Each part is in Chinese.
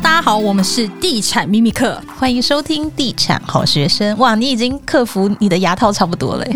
大家好，我们是地产秘密课，欢迎收听地产好学生。哇，你已经克服你的牙套差不多了。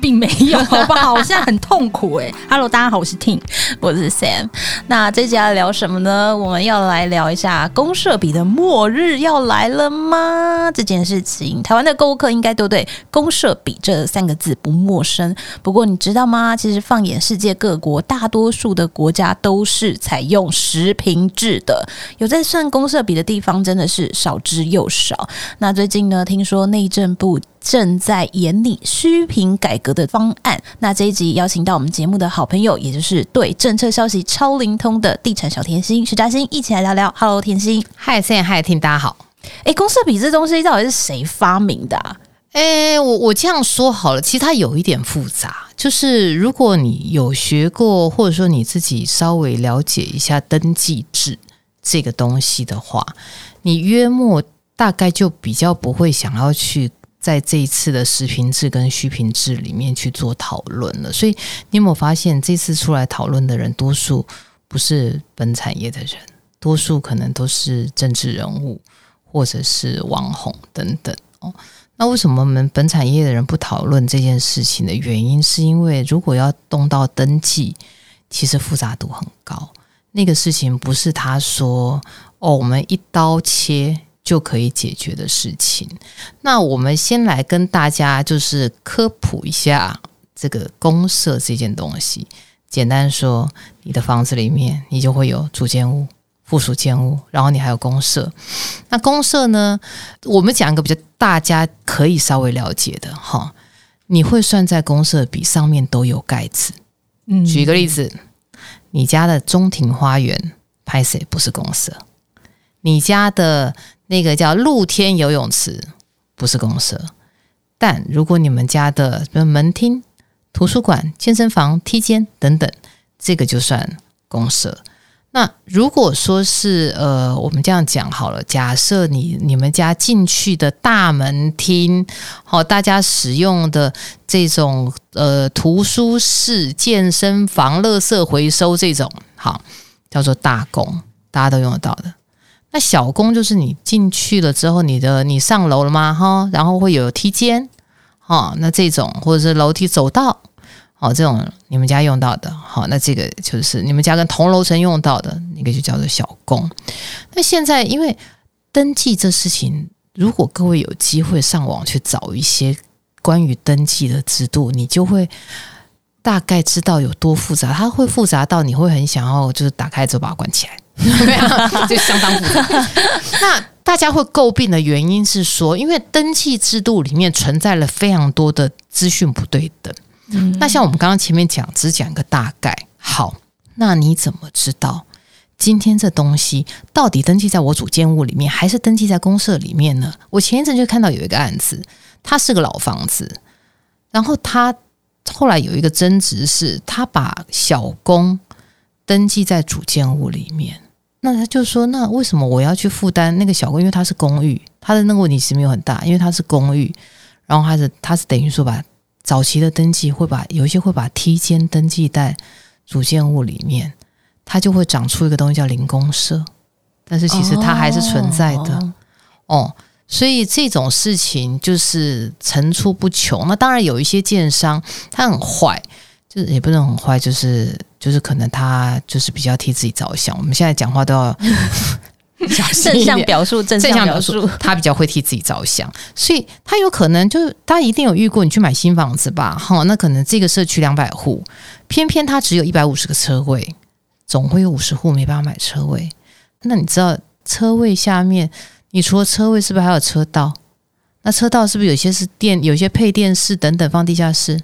并没有，好不好？我现在很痛苦哎。Hello，大家好，我是 tin 我是 Sam。那这集要聊什么呢？我们要来聊一下公社比的末日要来了吗？这件事情，台湾的购物客应该都对公社比这三个字不陌生。不过你知道吗？其实放眼世界各国，大多数的国家都是采用实坪制的，有在算公社比的地方真的是少之又少。那最近呢，听说内政部。正在研拟虚评改革的方案。那这一集邀请到我们节目的好朋友，也就是对政策消息超灵通的地产小甜心徐嘉欣，一起来聊聊。Hello，甜心。嗨，Sam，嗨，听大家好。哎，公设比这东西到底是谁发明的啊？哎，我我这样说好了，其实它有一点复杂。就是如果你有学过，或者说你自己稍微了解一下登记制这个东西的话，你约莫大概就比较不会想要去。在这一次的实坪制跟虚坪制里面去做讨论了，所以你有没有发现，这次出来讨论的人，多数不是本产业的人，多数可能都是政治人物或者是网红等等哦。那为什么我们本产业的人不讨论这件事情的原因，是因为如果要动到登记，其实复杂度很高。那个事情不是他说哦，我们一刀切。就可以解决的事情。那我们先来跟大家就是科普一下这个公社这件东西。简单说，你的房子里面你就会有主建物、附属建物，然后你还有公社。那公社呢，我们讲一个比较大家可以稍微了解的哈，你会算在公设比上面都有盖子。嗯，举一个例子，你家的中庭花园拍谁不是公设，你家的。那个叫露天游泳池，不是公设。但如果你们家的门厅、图书馆、健身房、梯间等等，这个就算公设。那如果说是呃，我们这样讲好了，假设你你们家进去的大门厅，好，大家使用的这种呃图书室、健身房、垃圾回收这种，好，叫做大公，大家都用得到的。那小公就是你进去了之后，你的你上楼了吗？哈，然后会有梯间，哈，那这种或者是楼梯走道，好，这种你们家用到的，好，那这个就是你们家跟同楼层用到的那个就叫做小公。那现在因为登记这事情，如果各位有机会上网去找一些关于登记的制度，你就会大概知道有多复杂。它会复杂到你会很想要就是打开之后把它关起来。对啊，就相当复杂。那大家会诟病的原因是说，因为登记制度里面存在了非常多的资讯不对等。嗯，那像我们刚刚前面讲，只讲一个大概。好，那你怎么知道今天这东西到底登记在我主建物里面，还是登记在公社里面呢？我前一阵就看到有一个案子，它是个老房子，然后他后来有一个争执是，他把小公。登记在主建物里面，那他就说：“那为什么我要去负担那个小公？因为它是公寓，它的那个问题是没有很大，因为它是公寓。然后它是它是等于说把早期的登记会把有一些会把梯间登记在主建物里面，它就会长出一个东西叫零公社，但是其实它还是存在的哦，哦。所以这种事情就是层出不穷。那当然有一些建商他很坏。”就是也不能很坏，就是就是可能他就是比较替自己着想。我们现在讲话都要 正向表述，正向表述，他比较会替自己着想，所以他有可能就是大家一定有遇过，你去买新房子吧，哈，那可能这个社区两百户，偏偏他只有一百五十个车位，总会有五十户没办法买车位。那你知道车位下面，你除了车位，是不是还有车道？那车道是不是有些是电，有些配电室等等放地下室？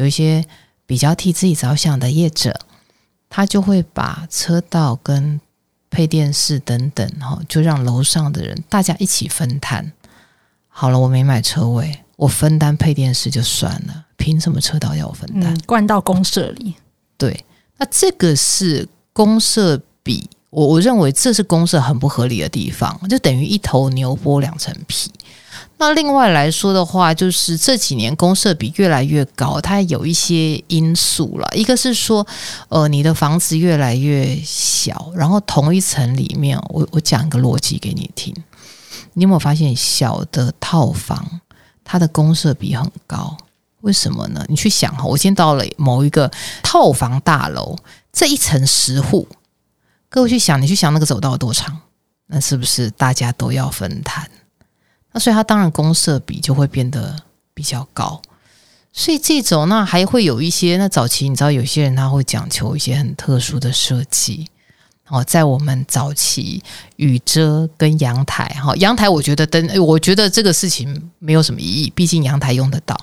有一些比较替自己着想的业者，他就会把车道跟配电室等等，哈，就让楼上的人大家一起分摊。好了，我没买车位，我分担配电室就算了，凭什么车道要我分担？灌到公社里。对，那这个是公社比我我认为这是公社很不合理的地方，就等于一头牛剥两层皮。那另外来说的话，就是这几年公社比越来越高，它有一些因素了。一个是说，呃，你的房子越来越小，然后同一层里面，我我讲一个逻辑给你听。你有没有发现，小的套房它的公社比很高？为什么呢？你去想哈，我先到了某一个套房大楼，这一层十户，各位去想，你去想那个走道多长，那是不是大家都要分摊？那所以它当然公设比就会变得比较高，所以这种那还会有一些那早期你知道有些人他会讲求一些很特殊的设计。哦，在我们早期雨遮跟阳台哈，阳台我觉得灯，我觉得这个事情没有什么意义，毕竟阳台用得到，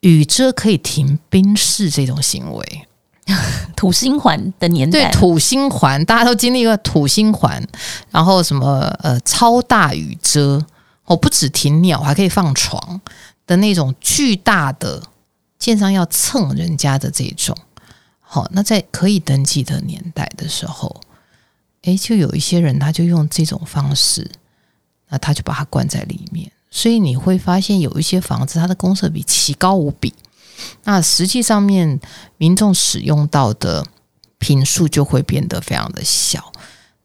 雨遮可以停宾士这种行为，土星环的年代，对土星环大家都经历过土星环，然后什么呃超大雨遮。我不止停鸟，还可以放床的那种巨大的，建商要蹭人家的这种。好，那在可以登记的年代的时候，诶，就有一些人他就用这种方式，那他就把它关在里面。所以你会发现有一些房子，它的公设比奇高无比，那实际上面民众使用到的频数就会变得非常的小。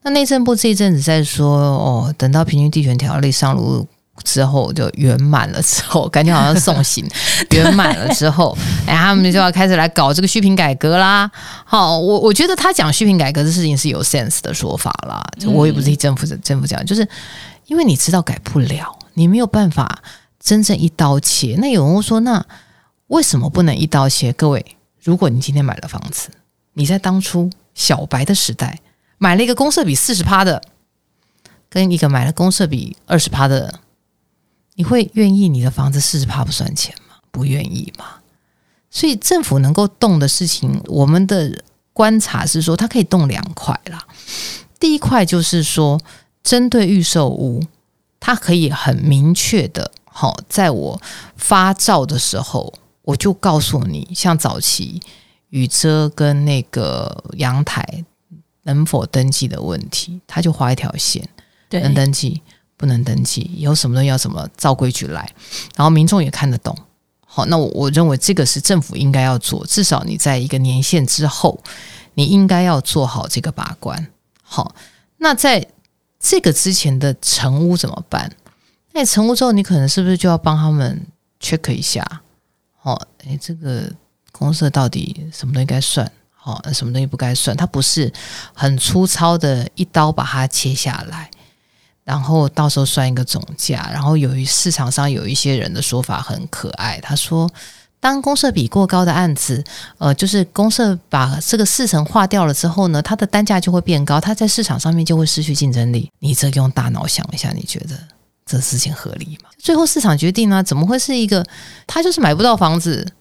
那内政部这一阵子在说，哦，等到平均地权条例上路。之后就圆满了，之后感觉好像送行 圆满了之后，哎，他们就要开始来搞这个续坪改革啦。好，我我觉得他讲续坪改革的事情是有 sense 的说法啦。我也不是替政府政府讲，就是因为你知道改不了，你没有办法真正一刀切。那有人会说，那为什么不能一刀切？各位，如果你今天买了房子，你在当初小白的时代买了一个公设比四十趴的，跟一个买了公设比二十趴的。你会愿意你的房子四十趴不算钱吗？不愿意吗？所以政府能够动的事情，我们的观察是说，它可以动两块啦。第一块就是说，针对预售屋，它可以很明确的，好，在我发照的时候，我就告诉你，像早期雨遮跟那个阳台能否登记的问题，他就画一条线，对，能登记。不能登记，有什么东西要什么照规矩来，然后民众也看得懂。好，那我我认为这个是政府应该要做，至少你在一个年限之后，你应该要做好这个把关。好，那在这个之前的成屋怎么办？那成屋之后，你可能是不是就要帮他们 check 一下？好，诶，这个公社到底什么东西该算？好，什么东西不该算？它不是很粗糙的一刀把它切下来。然后到时候算一个总价，然后由于市场上有一些人的说法很可爱，他说，当公社比过高的案子，呃，就是公社把这个四层划掉了之后呢，它的单价就会变高，它在市场上面就会失去竞争力。你这用大脑想一下，你觉得这事情合理吗？最后市场决定呢，怎么会是一个他就是买不到房子？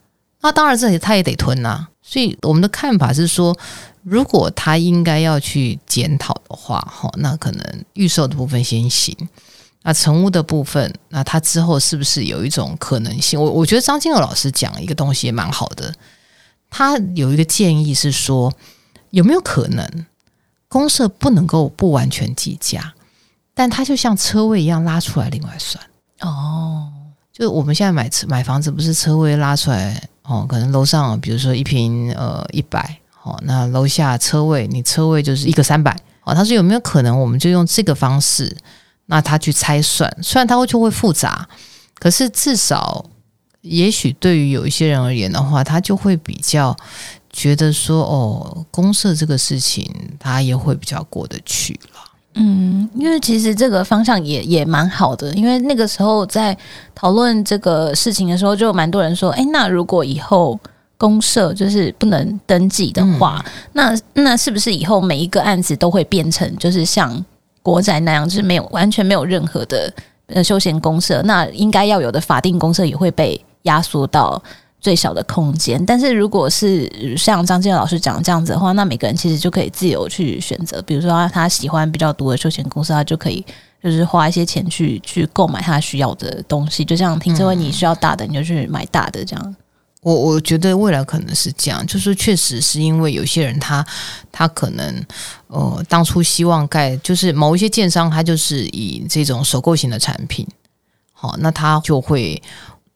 那当然这里他也得吞呐。所以我们的看法是说。如果他应该要去检讨的话，哈，那可能预售的部分先行，那成屋的部分，那他之后是不是有一种可能性？我我觉得张金友老师讲一个东西也蛮好的，他有一个建议是说，有没有可能公设不能够不完全计价，但他就像车位一样拉出来另外算哦，就我们现在买车买房子不是车位拉出来哦，可能楼上比如说一平呃一百。哦，那楼下车位，你车位就是一个三百。哦，他说有没有可能，我们就用这个方式，那他去拆算，虽然他会就会复杂，可是至少，也许对于有一些人而言的话，他就会比较觉得说，哦，公社这个事情，他也会比较过得去了。嗯，因为其实这个方向也也蛮好的，因为那个时候在讨论这个事情的时候，就蛮多人说，哎，那如果以后。公社就是不能登记的话，嗯、那那是不是以后每一个案子都会变成就是像国宅那样，就是没有完全没有任何的呃休闲公社？那应该要有的法定公社也会被压缩到最小的空间。但是如果是像张建老师讲这样子的话，那每个人其实就可以自由去选择，比如说他，喜欢比较多的休闲公司，他就可以就是花一些钱去去购买他需要的东西。就像停车位你需要大的，你就去买大的这样。我我觉得未来可能是这样，就是确实是因为有些人他他可能呃当初希望盖，就是某一些建商他就是以这种收购型的产品，好，那他就会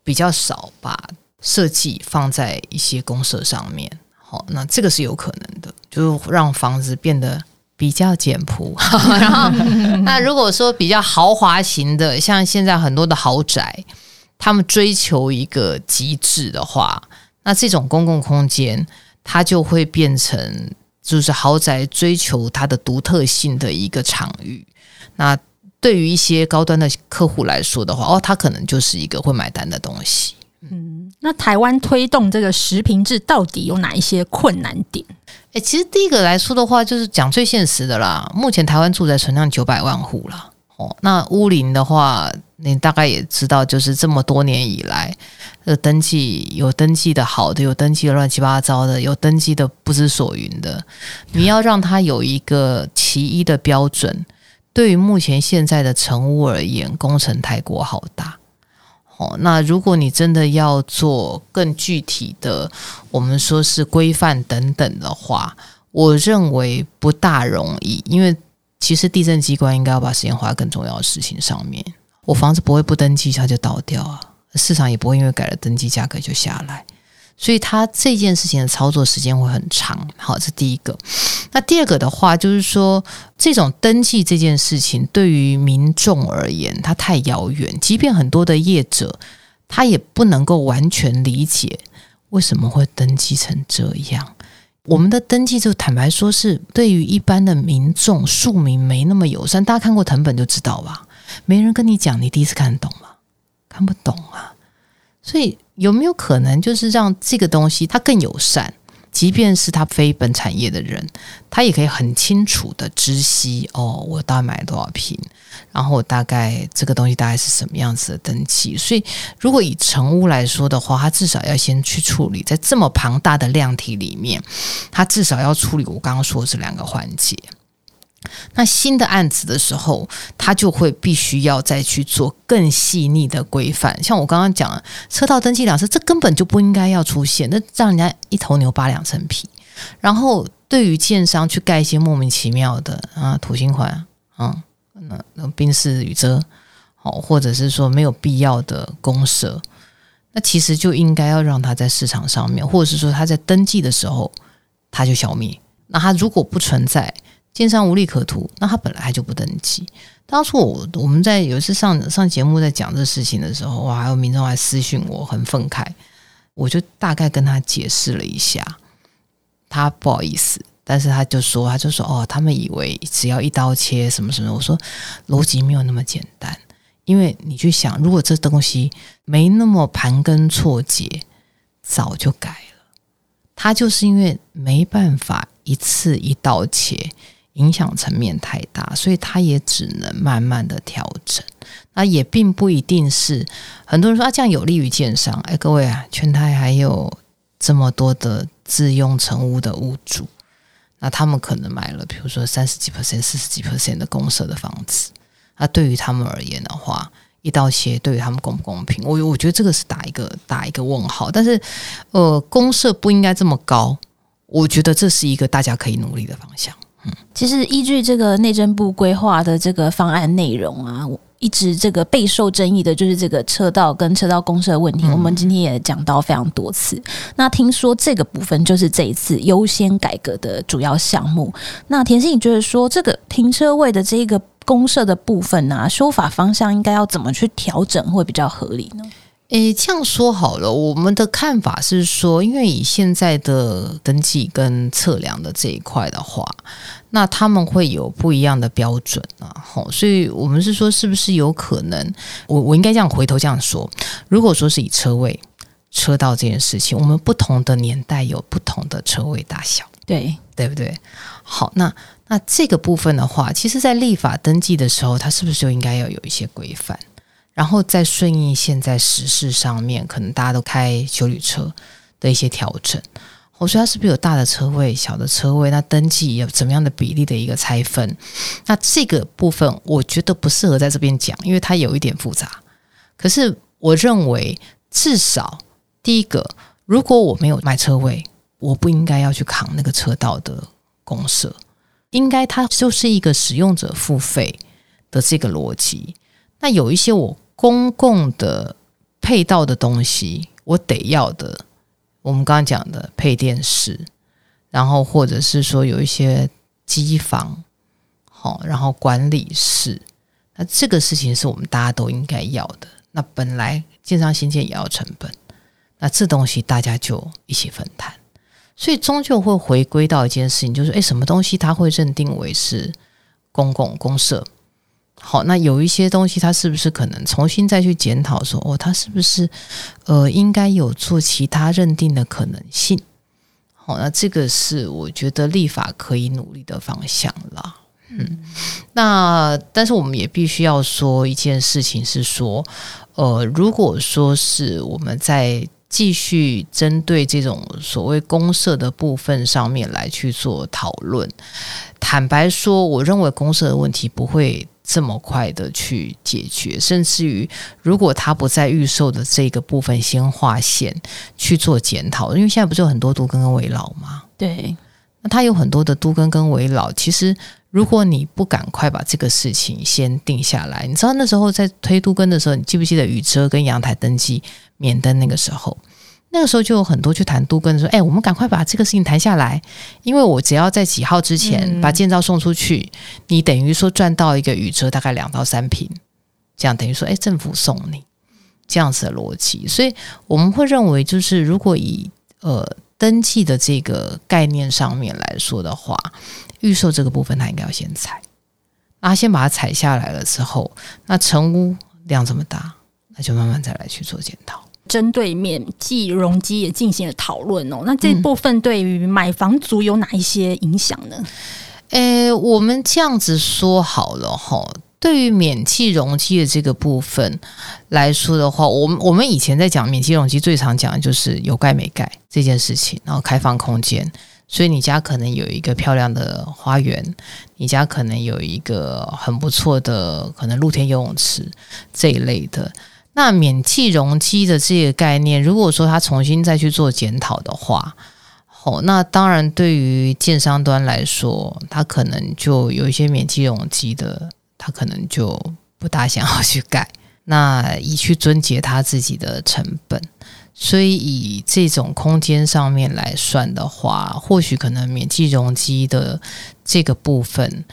比较少把设计放在一些公社上面，好，那这个是有可能的，就让房子变得比较简朴。然后，那如果说比较豪华型的，像现在很多的豪宅。他们追求一个极致的话，那这种公共空间它就会变成就是豪宅追求它的独特性的一个场域。那对于一些高端的客户来说的话，哦，他可能就是一个会买单的东西。那台湾推动这个实坪制到底有哪一些困难点？诶，其实第一个来说的话，就是讲最现实的啦。目前台湾住宅存量九百万户了。哦，那屋龄的话，你大概也知道，就是这么多年以来，呃，登记有登记的好的，有登记的乱七八糟的，有登记的不知所云的。你要让它有一个其一的标准，对于目前现在的成屋而言，工程太过浩大。哦，那如果你真的要做更具体的，我们说是规范等等的话，我认为不大容易，因为。其实地震机关应该要把时间花在更重要的事情上面。我房子不会不登记它就倒掉啊，市场也不会因为改了登记价格就下来，所以它这件事情的操作时间会很长。好，这第一个。那第二个的话，就是说这种登记这件事情对于民众而言，它太遥远。即便很多的业者，他也不能够完全理解为什么会登记成这样。我们的登记就坦白说，是对于一般的民众庶民没那么友善。大家看过藤本就知道吧？没人跟你讲，你第一次看得懂吗？看不懂啊。所以有没有可能就是让这个东西它更友善？即便是他非本产业的人，他也可以很清楚的知悉哦，我大概买了多少瓶，然后我大概这个东西大概是什么样子的登记。所以，如果以成屋来说的话，他至少要先去处理，在这么庞大的量体里面，他至少要处理我刚刚说的这两个环节。那新的案子的时候，他就会必须要再去做更细腻的规范。像我刚刚讲的，车道登记两次，这根本就不应该要出现，那让人家一头牛扒两层皮。然后对于建商去盖一些莫名其妙的啊土星环啊，那那宾士雨遮，好，或者是说没有必要的公社，那其实就应该要让他在市场上面，或者是说他在登记的时候他就消灭。那他如果不存在，建商无利可图，那他本来就不登记。当初我我们在有一次上上节目在讲这事情的时候，哇，还有民众还私讯我，很愤慨。我就大概跟他解释了一下，他不好意思，但是他就说，他就说，哦，他们以为只要一刀切什么什么。我说逻辑没有那么简单，因为你去想，如果这东西没那么盘根错节，早就改了。他就是因为没办法一次一刀切。影响层面太大，所以他也只能慢慢的调整。那也并不一定是很多人说啊，这样有利于建商。哎，各位啊，全台还有这么多的自用成屋的屋主，那他们可能买了，比如说三十几 percent、四十几 percent 的公社的房子。那对于他们而言的话，一刀切对于他们公不公平？我我觉得这个是打一个打一个问号。但是，呃，公社不应该这么高。我觉得这是一个大家可以努力的方向。其实依据这个内政部规划的这个方案内容啊，一直这个备受争议的就是这个车道跟车道公社的问题。我们今天也讲到非常多次。那听说这个部分就是这一次优先改革的主要项目。那田心，你觉得说这个停车位的这个公社的部分呢、啊，修法方向应该要怎么去调整会比较合理呢？诶，这样说好了，我们的看法是说，因为以现在的登记跟测量的这一块的话，那他们会有不一样的标准啊，吼，所以我们是说，是不是有可能，我我应该这样回头这样说，如果说是以车位、车道这件事情，我们不同的年代有不同的车位大小，对对不对？好，那那这个部分的话，其实在立法登记的时候，它是不是就应该要有一些规范？然后再顺应现在时事上面，可能大家都开修旅车的一些调整。我说它是不是有大的车位、小的车位？那登记有怎么样的比例的一个拆分？那这个部分我觉得不适合在这边讲，因为它有一点复杂。可是我认为，至少第一个，如果我没有买车位，我不应该要去扛那个车道的公设，应该它就是一个使用者付费的这个逻辑。那有一些我公共的配套的东西，我得要的，我们刚刚讲的配电室，然后或者是说有一些机房，好，然后管理室，那这个事情是我们大家都应该要的。那本来建商新建也要成本，那这东西大家就一起分摊，所以终究会回归到一件事情，就是诶，什么东西它会认定为是公共公设？好，那有一些东西，它是不是可能重新再去检讨说，哦，它是不是呃应该有做其他认定的可能性？好，那这个是我觉得立法可以努力的方向啦。嗯，那但是我们也必须要说一件事情是说，呃，如果说是我们在继续针对这种所谓公社的部分上面来去做讨论，坦白说，我认为公社的问题不会这么快的去解决，甚至于如果他不在预售的这个部分先划线去做检讨，因为现在不是有很多都跟跟围老吗？对，那他有很多的都跟跟围老，其实。如果你不赶快把这个事情先定下来，你知道那时候在推都更的时候，你记不记得雨遮跟阳台登记免登那个时候？那个时候就有很多去谈都跟说：“哎，我们赶快把这个事情谈下来，因为我只要在几号之前把建造送出去，嗯、你等于说赚到一个雨遮大概两到三平，这样等于说，哎，政府送你这样子的逻辑。所以我们会认为，就是如果以呃登记的这个概念上面来说的话。预售这个部分，它应该要先采，那先把它采下来了之后，那成屋量这么大，那就慢慢再来去做检讨。针对免计容积也进行了讨论哦。那这部分对于买房族有哪一些影响呢？诶、嗯，我们这样子说好了哈。对于免气容积的这个部分来说的话，我们我们以前在讲免气容积，最常讲的就是有盖没盖这件事情，然后开放空间。所以你家可能有一个漂亮的花园，你家可能有一个很不错的可能露天游泳池这一类的。那免计容积的这个概念，如果说他重新再去做检讨的话，哦，那当然对于建商端来说，他可能就有一些免计容积的，他可能就不大想要去改，那以去撙节他自己的成本。所以以这种空间上面来算的话，或许可能免计容积的这个部分，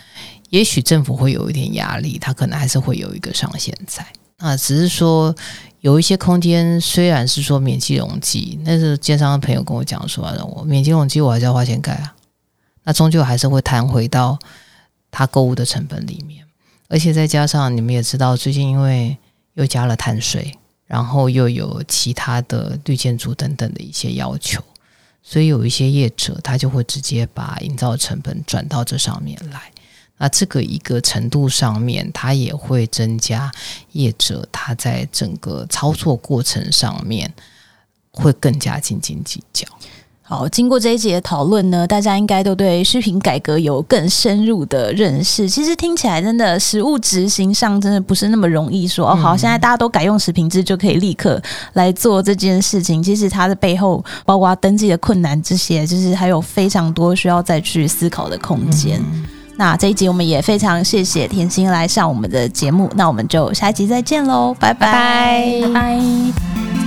也许政府会有一点压力，它可能还是会有一个上限在。那，只是说有一些空间虽然是说免计容积，但是建商的朋友跟我讲说，我免计容积我还是要花钱盖啊，那终究还是会弹回到他购物的成本里面，而且再加上你们也知道，最近因为又加了碳税。然后又有其他的绿建筑等等的一些要求，所以有一些业者他就会直接把营造成本转到这上面来。那这个一个程度上面，它也会增加业者他在整个操作过程上面会更加斤斤计较。好，经过这一节的讨论呢，大家应该都对虚品改革有更深入的认识。其实听起来真的实物执行上真的不是那么容易说。说、嗯、哦，好，现在大家都改用食品制就可以立刻来做这件事情。其实它的背后，包括登记的困难这些，就是还有非常多需要再去思考的空间。嗯、那这一集我们也非常谢谢甜心来上我们的节目。那我们就下一集再见喽，拜拜，拜拜。